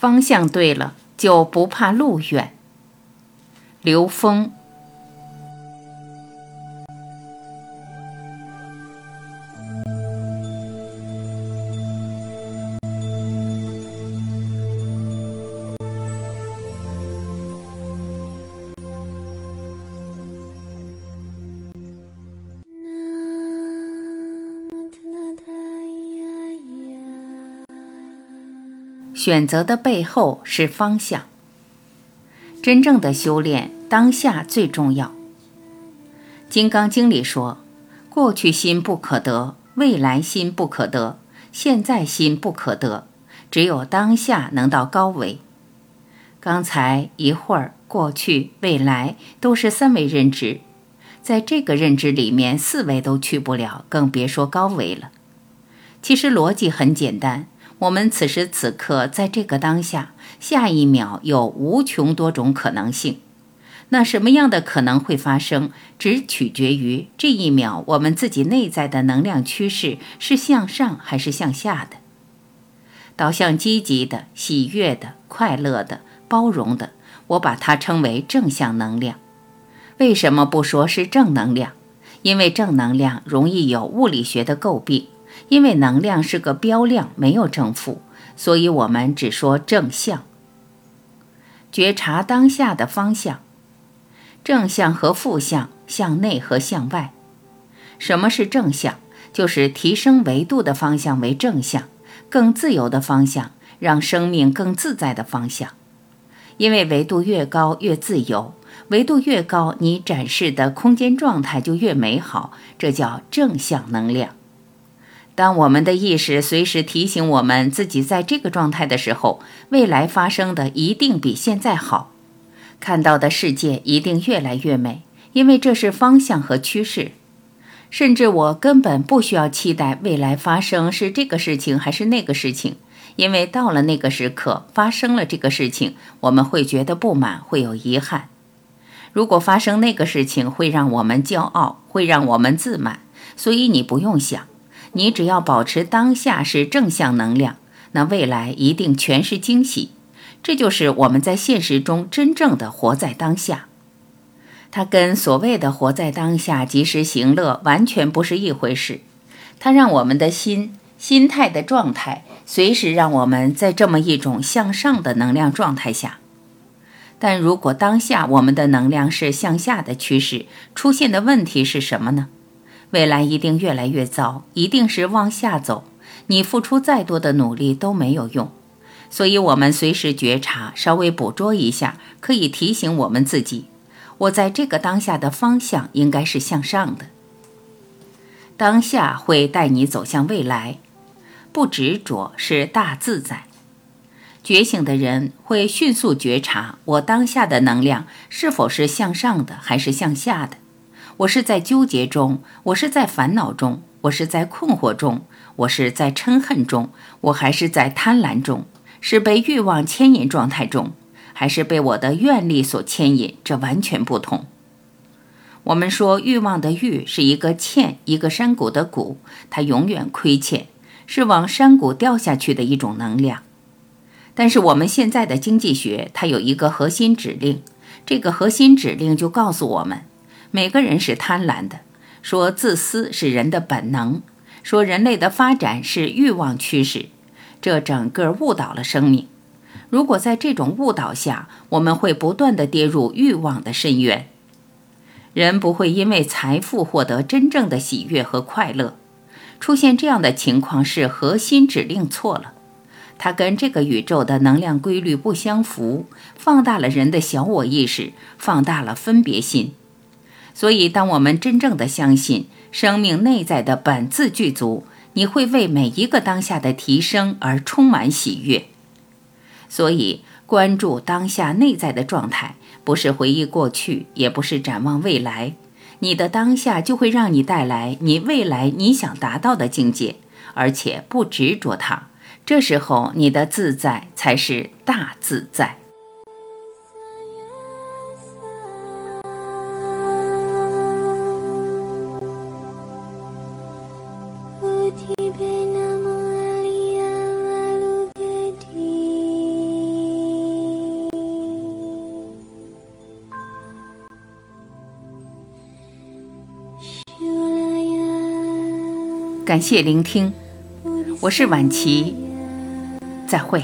方向对了，就不怕路远。刘峰。选择的背后是方向。真正的修炼，当下最重要。《金刚经》里说：“过去心不可得，未来心不可得，现在心不可得，只有当下能到高维。”刚才一会儿，过去、未来都是三维认知，在这个认知里面，四维都去不了，更别说高维了。其实逻辑很简单。我们此时此刻在这个当下，下一秒有无穷多种可能性。那什么样的可能会发生，只取决于这一秒我们自己内在的能量趋势是向上还是向下的。导向积极的、喜悦的、快乐的、包容的，我把它称为正向能量。为什么不说是正能量？因为正能量容易有物理学的诟病。因为能量是个标量，没有正负，所以我们只说正向。觉察当下的方向，正向和负向，向内和向外。什么是正向？就是提升维度的方向为正向，更自由的方向，让生命更自在的方向。因为维度越高越自由，维度越高，你展示的空间状态就越美好，这叫正向能量。当我们的意识随时提醒我们自己在这个状态的时候，未来发生的一定比现在好，看到的世界一定越来越美，因为这是方向和趋势。甚至我根本不需要期待未来发生是这个事情还是那个事情，因为到了那个时刻发生了这个事情，我们会觉得不满，会有遗憾。如果发生那个事情会让我们骄傲，会让我们自满，所以你不用想。你只要保持当下是正向能量，那未来一定全是惊喜。这就是我们在现实中真正的活在当下。它跟所谓的活在当下、及时行乐完全不是一回事。它让我们的心、心态的状态随时让我们在这么一种向上的能量状态下。但如果当下我们的能量是向下的趋势，出现的问题是什么呢？未来一定越来越糟，一定是往下走。你付出再多的努力都没有用，所以，我们随时觉察，稍微捕捉一下，可以提醒我们自己：我在这个当下的方向应该是向上的。当下会带你走向未来，不执着是大自在。觉醒的人会迅速觉察我当下的能量是否是向上的，还是向下的。我是在纠结中，我是在烦恼中，我是在困惑中，我是在嗔恨中，我还是在贪婪中，是被欲望牵引状态中，还是被我的愿力所牵引？这完全不同。我们说欲望的欲是一个欠，一个山谷的谷，它永远亏欠，是往山谷掉下去的一种能量。但是我们现在的经济学，它有一个核心指令，这个核心指令就告诉我们。每个人是贪婪的，说自私是人的本能，说人类的发展是欲望驱使，这整个误导了生命。如果在这种误导下，我们会不断的跌入欲望的深渊。人不会因为财富获得真正的喜悦和快乐。出现这样的情况是核心指令错了，它跟这个宇宙的能量规律不相符，放大了人的小我意识，放大了分别心。所以，当我们真正的相信生命内在的本自具足，你会为每一个当下的提升而充满喜悦。所以，关注当下内在的状态，不是回忆过去，也不是展望未来。你的当下就会让你带来你未来你想达到的境界，而且不执着它。这时候，你的自在才是大自在。感谢聆听，我是晚琪，再会。